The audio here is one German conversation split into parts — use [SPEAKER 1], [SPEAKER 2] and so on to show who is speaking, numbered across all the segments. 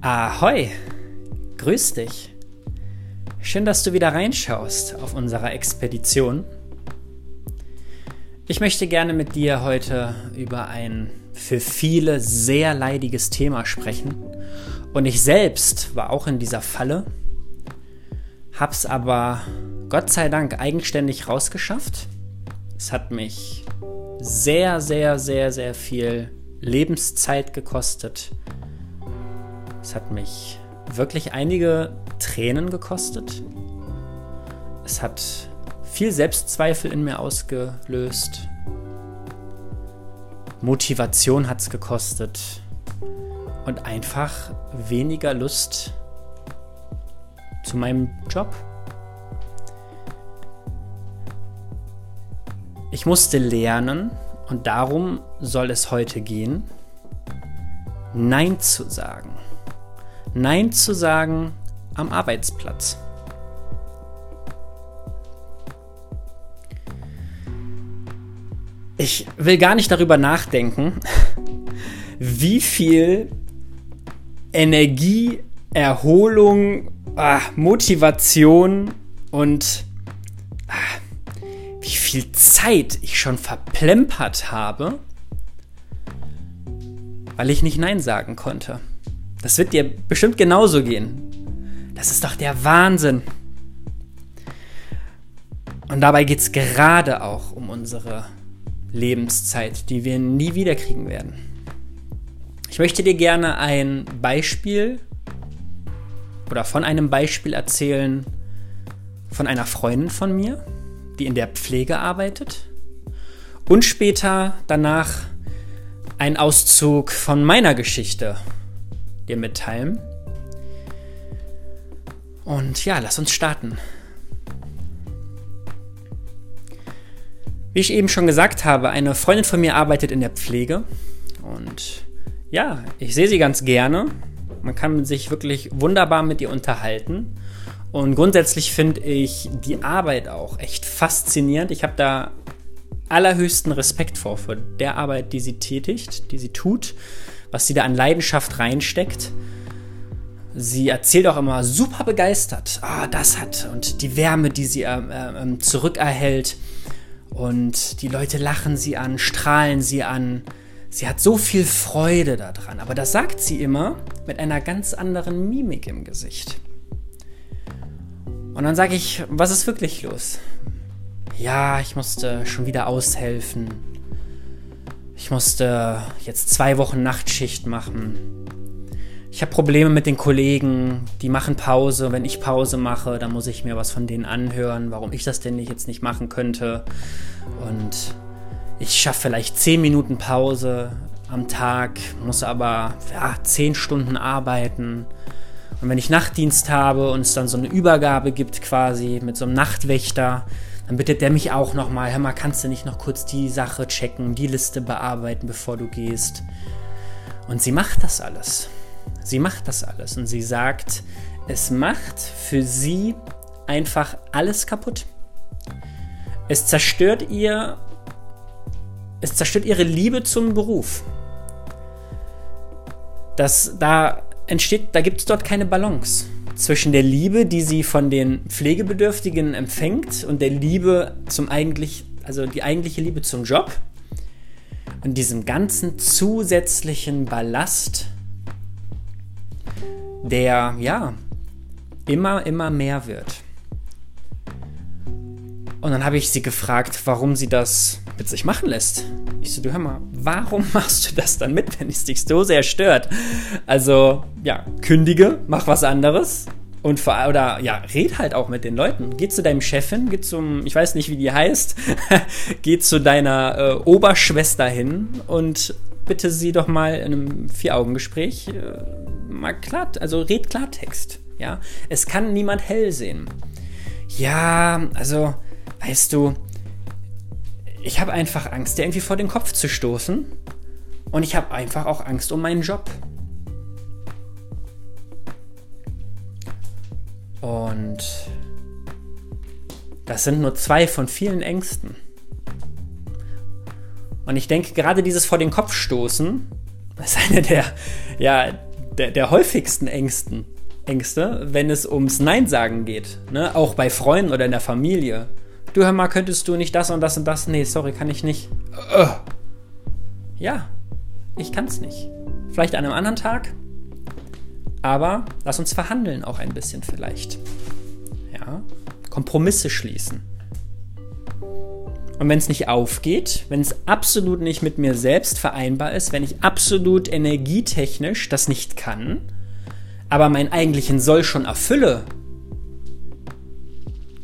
[SPEAKER 1] Ahoi, grüß dich. Schön, dass du wieder reinschaust auf unserer Expedition. Ich möchte gerne mit dir heute über ein für viele sehr leidiges Thema sprechen. Und ich selbst war auch in dieser Falle, hab's aber Gott sei Dank eigenständig rausgeschafft. Es hat mich sehr, sehr, sehr, sehr viel Lebenszeit gekostet. Es hat mich wirklich einige Tränen gekostet. Es hat viel Selbstzweifel in mir ausgelöst. Motivation hat es gekostet. Und einfach weniger Lust zu meinem Job. Ich musste lernen, und darum soll es heute gehen, Nein zu sagen. Nein zu sagen am Arbeitsplatz. Ich will gar nicht darüber nachdenken, wie viel Energie, Erholung, ah, Motivation und ah, wie viel Zeit ich schon verplempert habe, weil ich nicht Nein sagen konnte. Das wird dir bestimmt genauso gehen. Das ist doch der Wahnsinn. Und dabei geht es gerade auch um unsere Lebenszeit, die wir nie wieder kriegen werden. Ich möchte dir gerne ein Beispiel oder von einem Beispiel erzählen von einer Freundin von mir, die in der Pflege arbeitet. Und später danach ein Auszug von meiner Geschichte dir mitteilen. Und ja, lass uns starten. Wie ich eben schon gesagt habe, eine Freundin von mir arbeitet in der Pflege. Und ja, ich sehe sie ganz gerne. Man kann sich wirklich wunderbar mit ihr unterhalten. Und grundsätzlich finde ich die Arbeit auch echt faszinierend. Ich habe da allerhöchsten Respekt vor, für der Arbeit, die sie tätigt, die sie tut, was sie da an Leidenschaft reinsteckt. Sie erzählt auch immer super begeistert, ah, das hat und die Wärme, die sie äh, äh, zurückerhält. Und die Leute lachen sie an, strahlen sie an. Sie hat so viel Freude daran. Aber das sagt sie immer mit einer ganz anderen Mimik im Gesicht. Und dann sage ich, was ist wirklich los? Ja, ich musste schon wieder aushelfen. Ich musste jetzt zwei Wochen Nachtschicht machen. Ich habe Probleme mit den Kollegen, die machen Pause. Wenn ich Pause mache, dann muss ich mir was von denen anhören, warum ich das denn nicht jetzt nicht machen könnte. Und ich schaffe vielleicht zehn Minuten Pause am Tag, muss aber ja, zehn Stunden arbeiten. Und wenn ich Nachtdienst habe und es dann so eine Übergabe gibt quasi mit so einem Nachtwächter, dann bittet der mich auch nochmal, hör mal, kannst du nicht noch kurz die Sache checken, die Liste bearbeiten, bevor du gehst? Und sie macht das alles. Sie macht das alles und sie sagt, es macht für sie einfach alles kaputt. Es zerstört ihr, es zerstört ihre Liebe zum Beruf. Das, da entsteht, da gibt es dort keine Balance zwischen der Liebe, die sie von den Pflegebedürftigen empfängt und der Liebe zum eigentlich, also die eigentliche Liebe zum Job und diesem ganzen zusätzlichen Ballast, der ja immer, immer mehr wird. Und dann habe ich sie gefragt, warum sie das mit sich machen lässt. Ich so, du hör mal, warum machst du das dann mit, wenn es dich so sehr stört? Also, ja, kündige, mach was anderes. Und vor, oder ja, red halt auch mit den Leuten. Geh zu deinem Chefin, geh zum, ich weiß nicht, wie die heißt, geh zu deiner äh, Oberschwester hin und bitte sie doch mal in einem Vier-Augen-Gespräch äh, mal klar, also red Klartext. Ja, es kann niemand hell sehen. Ja, also, weißt du, ich habe einfach Angst, dir irgendwie vor den Kopf zu stoßen. Und ich habe einfach auch Angst um meinen Job. Und das sind nur zwei von vielen Ängsten. Und ich denke, gerade dieses vor den Kopf stoßen ist eine der, ja, der, der häufigsten Ängsten, Ängste, wenn es ums Nein sagen geht. Ne? Auch bei Freunden oder in der Familie. Du hör mal, könntest du nicht das und das und das? Nee, sorry, kann ich nicht. Uh. Ja, ich kann's nicht. Vielleicht an einem anderen Tag. Aber lass uns verhandeln auch ein bisschen vielleicht. Ja, Kompromisse schließen. Und wenn es nicht aufgeht, wenn es absolut nicht mit mir selbst vereinbar ist, wenn ich absolut energietechnisch das nicht kann, aber meinen eigentlichen Soll schon erfülle,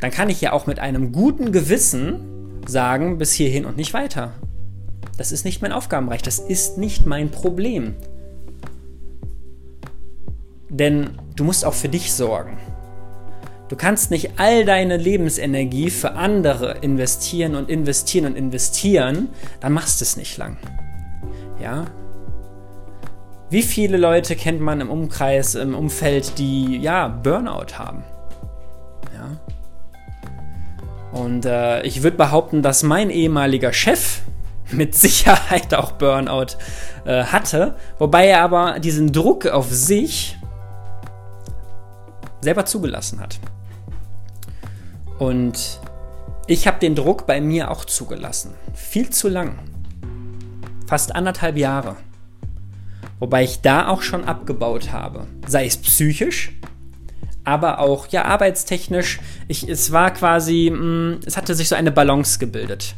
[SPEAKER 1] dann kann ich ja auch mit einem guten Gewissen sagen, bis hierhin und nicht weiter. Das ist nicht mein Aufgabenbereich, das ist nicht mein Problem. Denn du musst auch für dich sorgen. Du kannst nicht all deine Lebensenergie für andere investieren und investieren und investieren, dann machst du es nicht lang. Ja? Wie viele Leute kennt man im Umkreis, im Umfeld, die ja Burnout haben? Ja. Und äh, ich würde behaupten, dass mein ehemaliger Chef mit Sicherheit auch Burnout äh, hatte, wobei er aber diesen Druck auf sich selber zugelassen hat. Und ich habe den Druck bei mir auch zugelassen. Viel zu lang. Fast anderthalb Jahre. Wobei ich da auch schon abgebaut habe. Sei es psychisch, aber auch ja arbeitstechnisch. Ich, es war quasi, mh, mm, es hatte sich so eine Balance gebildet.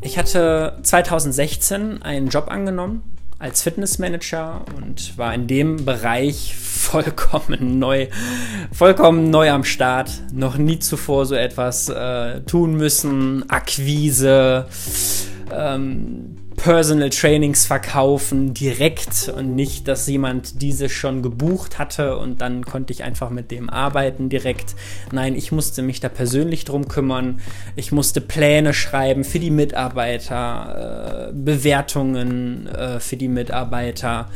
[SPEAKER 1] Ich hatte 2016 einen Job angenommen als Fitnessmanager und war in dem Bereich vollkommen neu, vollkommen neu am Start. Noch nie zuvor so etwas äh, tun müssen. Akquise, ähm, Personal Trainings verkaufen direkt und nicht, dass jemand diese schon gebucht hatte und dann konnte ich einfach mit dem arbeiten direkt. Nein, ich musste mich da persönlich drum kümmern. Ich musste Pläne schreiben für die Mitarbeiter, äh, Bewertungen äh, für die Mitarbeiter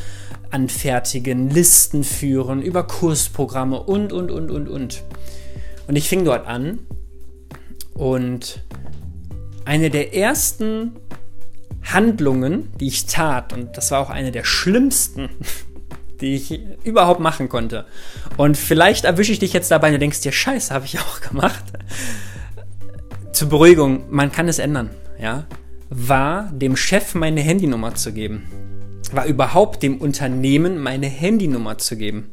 [SPEAKER 1] anfertigen, Listen führen, über Kursprogramme und, und, und, und, und. Und ich fing dort an und eine der ersten Handlungen, die ich tat, und das war auch eine der schlimmsten, die ich überhaupt machen konnte. Und vielleicht erwische ich dich jetzt dabei und du denkst dir, scheiße, habe ich auch gemacht. Zur Beruhigung, man kann es ändern, ja. War dem Chef meine Handynummer zu geben. War überhaupt dem Unternehmen meine Handynummer zu geben.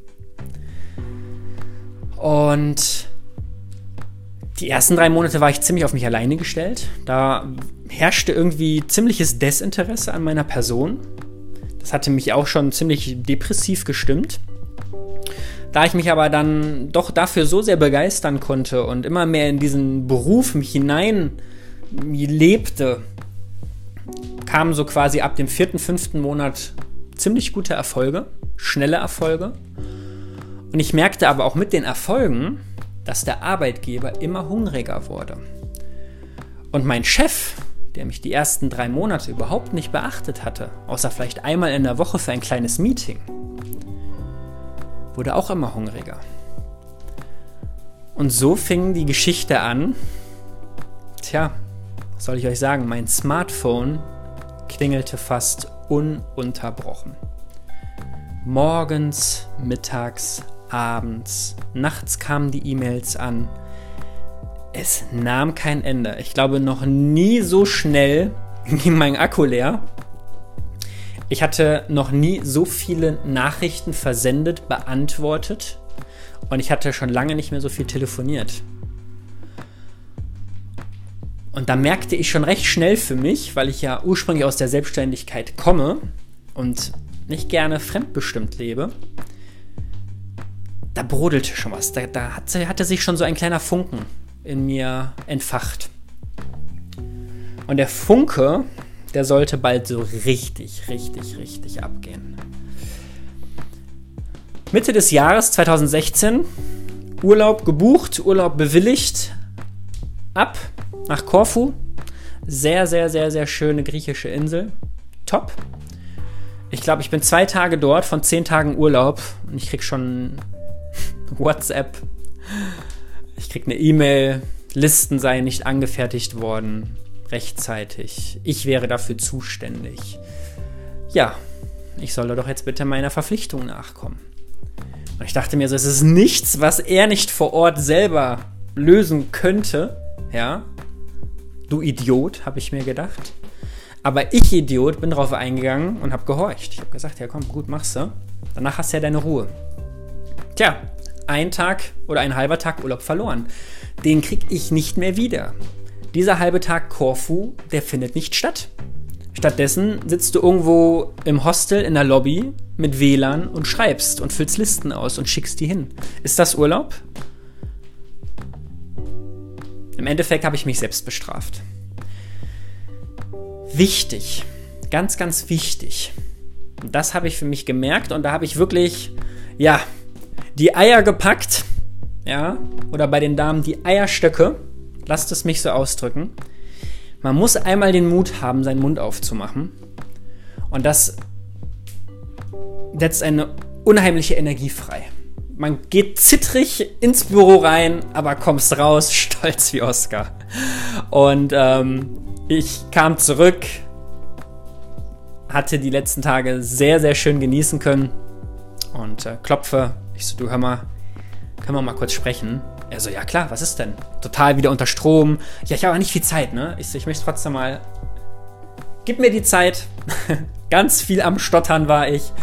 [SPEAKER 1] Und die ersten drei Monate war ich ziemlich auf mich alleine gestellt. Da herrschte irgendwie ziemliches Desinteresse an meiner Person. Das hatte mich auch schon ziemlich depressiv gestimmt. Da ich mich aber dann doch dafür so sehr begeistern konnte und immer mehr in diesen Beruf mich hinein lebte, kamen so quasi ab dem vierten, fünften Monat ziemlich gute Erfolge, schnelle Erfolge. Und ich merkte aber auch mit den Erfolgen, dass der Arbeitgeber immer hungriger wurde. Und mein Chef, der mich die ersten drei Monate überhaupt nicht beachtet hatte, außer vielleicht einmal in der Woche für ein kleines Meeting, wurde auch immer hungriger. Und so fing die Geschichte an. Tja, was soll ich euch sagen? Mein Smartphone klingelte fast ununterbrochen. Morgens, mittags, abends, nachts kamen die E-Mails an. Es nahm kein Ende. Ich glaube, noch nie so schnell ging mein Akku leer. Ich hatte noch nie so viele Nachrichten versendet, beantwortet und ich hatte schon lange nicht mehr so viel telefoniert. Und da merkte ich schon recht schnell für mich, weil ich ja ursprünglich aus der Selbstständigkeit komme und nicht gerne fremdbestimmt lebe, da brodelte schon was. Da, da hatte, hatte sich schon so ein kleiner Funken in mir entfacht. Und der Funke, der sollte bald so richtig, richtig, richtig abgehen. Mitte des Jahres 2016, Urlaub gebucht, Urlaub bewilligt, ab nach Korfu. Sehr, sehr, sehr, sehr schöne griechische Insel. Top. Ich glaube, ich bin zwei Tage dort von zehn Tagen Urlaub und ich krieg schon WhatsApp. Ich krieg eine E-Mail, Listen seien nicht angefertigt worden rechtzeitig. Ich wäre dafür zuständig. Ja, ich solle doch jetzt bitte meiner Verpflichtung nachkommen. Und ich dachte mir so, es ist nichts, was er nicht vor Ort selber lösen könnte. Ja, du Idiot, habe ich mir gedacht. Aber ich, Idiot, bin drauf eingegangen und habe gehorcht. Ich habe gesagt, ja komm, gut, machst du. Danach hast du ja deine Ruhe. Tja, ein Tag oder ein halber Tag Urlaub verloren. Den krieg ich nicht mehr wieder. Dieser halbe Tag Korfu, der findet nicht statt. Stattdessen sitzt du irgendwo im Hostel in der Lobby mit WLAN und schreibst und füllst Listen aus und schickst die hin. Ist das Urlaub? Im Endeffekt habe ich mich selbst bestraft. Wichtig, ganz, ganz wichtig. Und das habe ich für mich gemerkt und da habe ich wirklich, ja, die Eier gepackt, ja, oder bei den Damen die Eierstöcke, lasst es mich so ausdrücken. Man muss einmal den Mut haben, seinen Mund aufzumachen. Und das setzt eine unheimliche Energie frei. Man geht zittrig ins Büro rein, aber kommst raus, stolz wie Oscar. Und ähm, ich kam zurück, hatte die letzten Tage sehr, sehr schön genießen können und äh, klopfe. Ich so, du hör mal, können wir mal kurz sprechen? Er so, ja klar, was ist denn? Total wieder unter Strom. Ja, ich habe aber nicht viel Zeit, ne? Ich so, ich möchte trotzdem mal. Gib mir die Zeit. Ganz viel am Stottern war ich.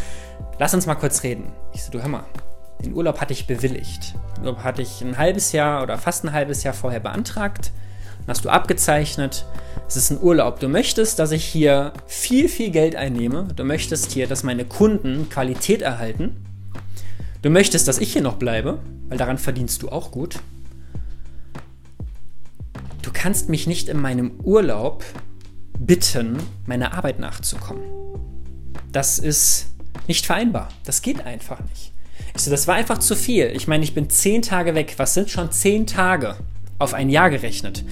[SPEAKER 1] Lass uns mal kurz reden. Ich so, du hör mal, den Urlaub hatte ich bewilligt. Den Urlaub hatte ich ein halbes Jahr oder fast ein halbes Jahr vorher beantragt. Dann hast du abgezeichnet. Es ist ein Urlaub. Du möchtest, dass ich hier viel, viel Geld einnehme. Du möchtest hier, dass meine Kunden Qualität erhalten. Du möchtest, dass ich hier noch bleibe, weil daran verdienst du auch gut. Du kannst mich nicht in meinem Urlaub bitten, meiner Arbeit nachzukommen. Das ist nicht vereinbar. Das geht einfach nicht. Ich so, das war einfach zu viel. Ich meine, ich bin zehn Tage weg. Was sind schon zehn Tage auf ein Jahr gerechnet?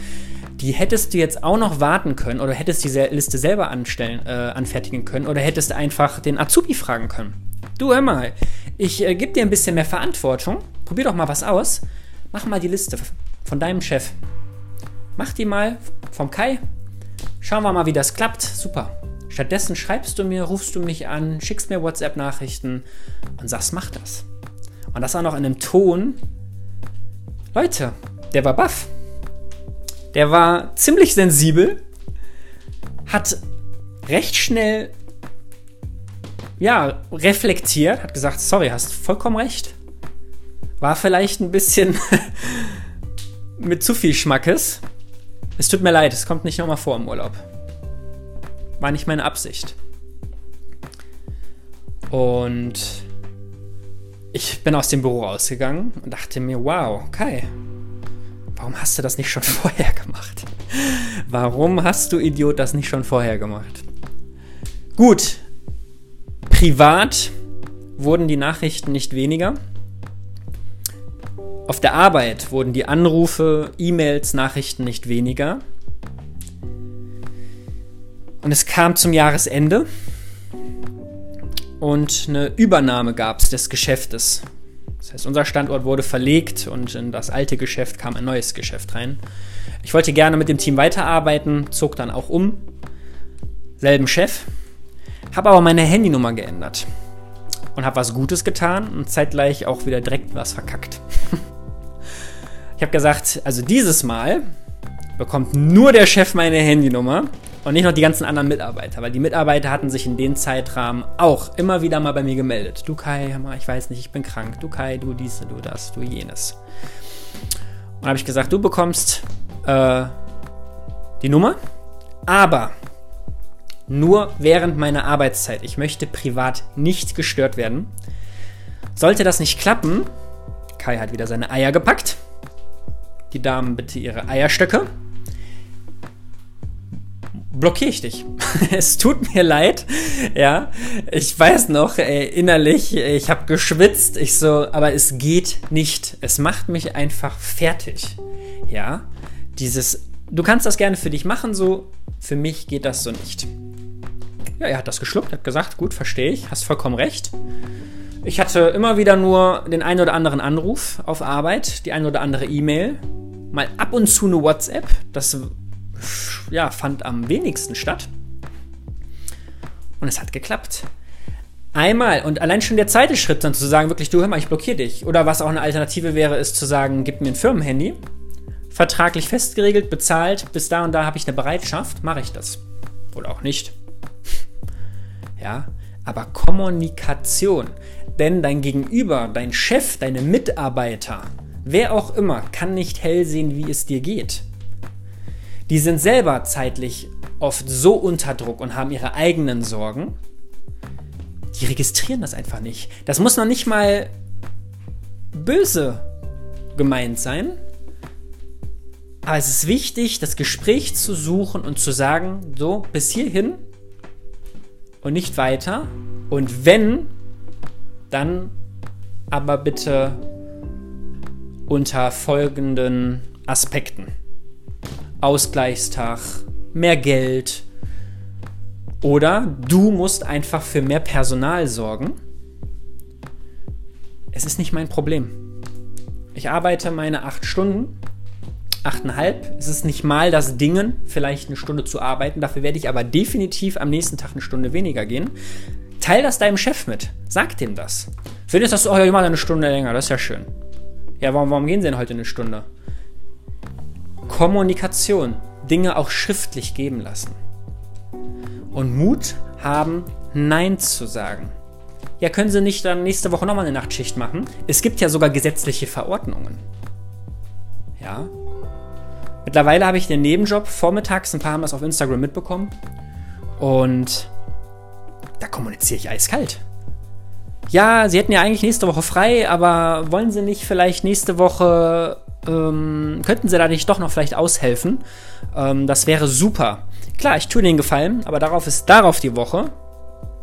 [SPEAKER 1] Die hättest du jetzt auch noch warten können oder hättest die Liste selber anstellen, äh, anfertigen können oder hättest einfach den Azubi fragen können. Du hör mal, ich äh, gebe dir ein bisschen mehr Verantwortung. Probier doch mal was aus. Mach mal die Liste von deinem Chef. Mach die mal vom Kai. Schauen wir mal, wie das klappt. Super. Stattdessen schreibst du mir, rufst du mich an, schickst mir WhatsApp-Nachrichten und sagst, mach das. Und das auch noch in einem Ton. Leute, der war baff. Der war ziemlich sensibel, hat recht schnell ja, reflektiert, hat gesagt, sorry, hast vollkommen recht. War vielleicht ein bisschen mit zu viel Schmackes. Es tut mir leid, es kommt nicht nochmal vor im Urlaub. War nicht meine Absicht. Und ich bin aus dem Büro rausgegangen und dachte mir, wow, Kai, warum hast du das nicht schon vorher gemacht? Warum hast du Idiot das nicht schon vorher gemacht? Gut, Privat wurden die Nachrichten nicht weniger. Auf der Arbeit wurden die Anrufe, E-Mails, Nachrichten nicht weniger. Und es kam zum Jahresende und eine Übernahme gab es des Geschäftes. Das heißt, unser Standort wurde verlegt und in das alte Geschäft kam ein neues Geschäft rein. Ich wollte gerne mit dem Team weiterarbeiten, zog dann auch um. Selben Chef, habe aber meine Handynummer geändert und habe was Gutes getan und zeitgleich auch wieder direkt was verkackt. ich habe gesagt, also dieses Mal bekommt nur der Chef meine Handynummer und nicht noch die ganzen anderen Mitarbeiter, weil die Mitarbeiter hatten sich in dem Zeitrahmen auch immer wieder mal bei mir gemeldet. Du Kai, ich weiß nicht, ich bin krank. Du Kai, du dies, du das, du jenes. Und habe ich gesagt, du bekommst äh, die Nummer, aber nur während meiner Arbeitszeit. Ich möchte privat nicht gestört werden. Sollte das nicht klappen, Kai hat wieder seine Eier gepackt. Die Damen bitte ihre Eierstöcke. Blockiere ich dich. es tut mir leid. Ja, ich weiß noch, ey, innerlich, ich habe geschwitzt. Ich so, aber es geht nicht. Es macht mich einfach fertig. Ja, dieses, du kannst das gerne für dich machen, so. Für mich geht das so nicht. Ja, er hat das geschluckt, hat gesagt, gut, verstehe ich, hast vollkommen recht. Ich hatte immer wieder nur den einen oder anderen Anruf auf Arbeit, die eine oder andere E-Mail, mal ab und zu eine WhatsApp. Das ja, fand am wenigsten statt. Und es hat geklappt. Einmal und allein schon der zweite Schritt dann zu sagen, wirklich, du hör mal, ich blockiere dich. Oder was auch eine Alternative wäre, ist zu sagen, gib mir ein Firmenhandy, vertraglich festgeregelt, bezahlt, bis da und da habe ich eine Bereitschaft, mache ich das. Oder auch nicht. Ja, aber Kommunikation. Denn dein Gegenüber, dein Chef, deine Mitarbeiter, wer auch immer, kann nicht hell sehen, wie es dir geht. Die sind selber zeitlich oft so unter Druck und haben ihre eigenen Sorgen. Die registrieren das einfach nicht. Das muss noch nicht mal böse gemeint sein. Aber es ist wichtig, das Gespräch zu suchen und zu sagen, so, bis hierhin und nicht weiter. Und wenn, dann aber bitte unter folgenden Aspekten. Ausgleichstag, mehr Geld oder du musst einfach für mehr Personal sorgen. Es ist nicht mein Problem. Ich arbeite meine acht Stunden, achteinhalb. Es ist nicht mal das Dingen, vielleicht eine Stunde zu arbeiten. Dafür werde ich aber definitiv am nächsten Tag eine Stunde weniger gehen. Teil das deinem Chef mit. Sag dem das. Findest du, oh ja, mache eine Stunde länger, das ist ja schön. Ja, warum, warum gehen sie denn heute eine Stunde? Kommunikation. Dinge auch schriftlich geben lassen. Und Mut haben, Nein zu sagen. Ja, können Sie nicht dann nächste Woche nochmal eine Nachtschicht machen? Es gibt ja sogar gesetzliche Verordnungen. Ja. Mittlerweile habe ich den Nebenjob vormittags, ein paar haben das auf Instagram mitbekommen. Und da kommuniziere ich eiskalt. Ja, sie hätten ja eigentlich nächste Woche frei, aber wollen sie nicht vielleicht nächste Woche, ähm, könnten sie da nicht doch noch vielleicht aushelfen? Ähm, das wäre super. Klar, ich tue ihnen Gefallen, aber darauf ist darauf die Woche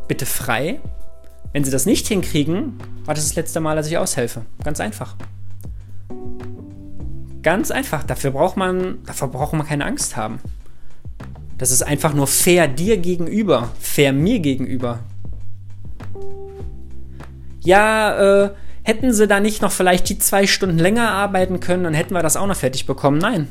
[SPEAKER 1] bitte frei. Wenn sie das nicht hinkriegen, war das das letzte Mal, dass ich aushelfe. Ganz einfach. Ganz einfach. Dafür braucht man, dafür braucht man keine Angst haben. Das ist einfach nur fair dir gegenüber, fair mir gegenüber. Ja, äh, hätten sie da nicht noch vielleicht die zwei Stunden länger arbeiten können, dann hätten wir das auch noch fertig bekommen. Nein.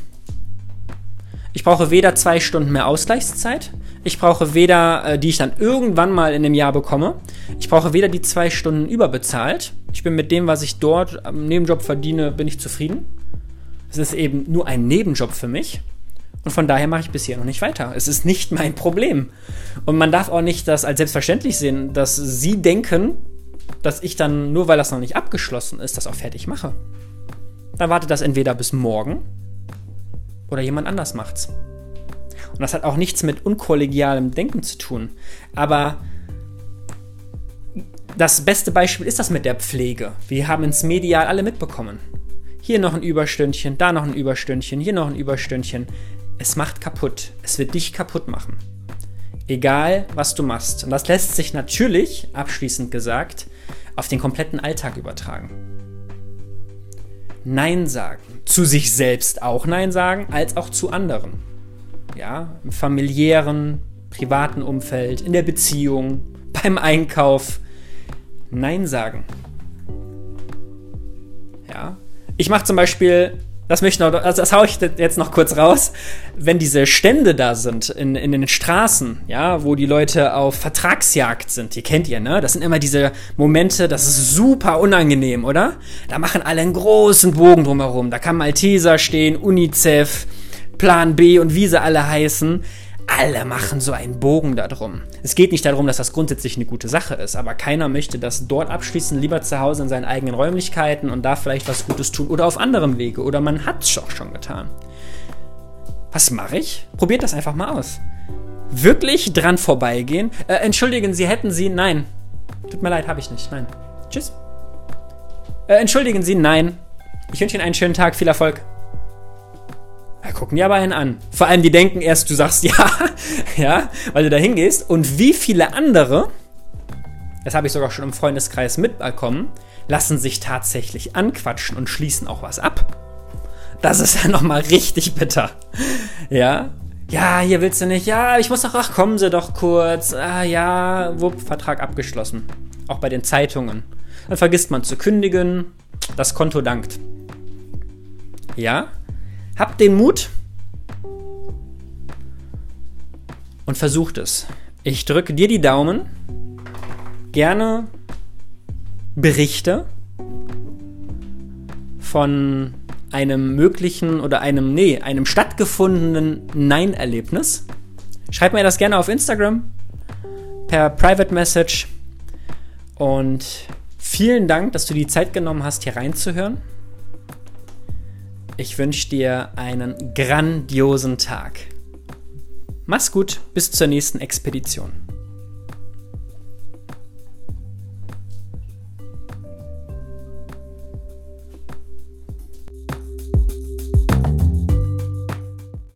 [SPEAKER 1] Ich brauche weder zwei Stunden mehr Ausgleichszeit, ich brauche weder, äh, die ich dann irgendwann mal in dem Jahr bekomme, ich brauche weder die zwei Stunden überbezahlt. Ich bin mit dem, was ich dort am Nebenjob verdiene, bin ich zufrieden. Es ist eben nur ein Nebenjob für mich. Und von daher mache ich bisher noch nicht weiter. Es ist nicht mein Problem. Und man darf auch nicht das als selbstverständlich sehen, dass sie denken, dass ich dann, nur weil das noch nicht abgeschlossen ist, das auch fertig mache. Dann wartet das entweder bis morgen oder jemand anders macht's. Und das hat auch nichts mit unkollegialem Denken zu tun. Aber das beste Beispiel ist das mit der Pflege. Wir haben ins Medial alle mitbekommen. Hier noch ein Überstündchen, da noch ein Überstündchen, hier noch ein Überstündchen. Es macht kaputt. Es wird dich kaputt machen. Egal, was du machst. Und das lässt sich natürlich, abschließend gesagt, auf den kompletten Alltag übertragen. Nein sagen. Zu sich selbst auch Nein sagen, als auch zu anderen. Ja, im familiären, privaten Umfeld, in der Beziehung, beim Einkauf. Nein sagen. Ja. Ich mache zum Beispiel das möchte ich noch, also das haue ich jetzt noch kurz raus. Wenn diese Stände da sind in, in den Straßen, ja, wo die Leute auf Vertragsjagd sind, die kennt ihr, ne? Das sind immer diese Momente, das ist super unangenehm, oder? Da machen alle einen großen Bogen drumherum. Da kann Malteser stehen, UNICEF, Plan B und wie sie alle heißen alle machen so einen Bogen darum. Es geht nicht darum, dass das grundsätzlich eine gute Sache ist, aber keiner möchte das dort abschließen, lieber zu Hause in seinen eigenen Räumlichkeiten und da vielleicht was Gutes tun oder auf anderem Wege oder man hat es auch schon getan. Was mache ich? Probiert das einfach mal aus. Wirklich dran vorbeigehen? Äh, entschuldigen Sie, hätten Sie. Nein. Tut mir leid, habe ich nicht. Nein. Tschüss. Äh, entschuldigen Sie, nein. Ich wünsche Ihnen einen schönen Tag, viel Erfolg. Da gucken die aber einen an. Vor allem, die denken erst, du sagst ja, ja, weil du da hingehst. Und wie viele andere, das habe ich sogar schon im Freundeskreis mitbekommen, lassen sich tatsächlich anquatschen und schließen auch was ab. Das ist ja nochmal richtig bitter. Ja. Ja, hier willst du nicht. Ja, ich muss doch, ach, kommen Sie doch kurz. Ah, ja, wupp, Vertrag abgeschlossen. Auch bei den Zeitungen. Dann vergisst man zu kündigen. Das Konto dankt. Ja, Habt den Mut und versucht es. Ich drücke dir die Daumen gerne Berichte von einem möglichen oder einem, nee, einem stattgefundenen Nein-Erlebnis. Schreib mir das gerne auf Instagram per Private Message. Und vielen Dank, dass du die Zeit genommen hast, hier reinzuhören. Ich wünsche dir einen grandiosen Tag. Mach's gut, bis zur nächsten Expedition.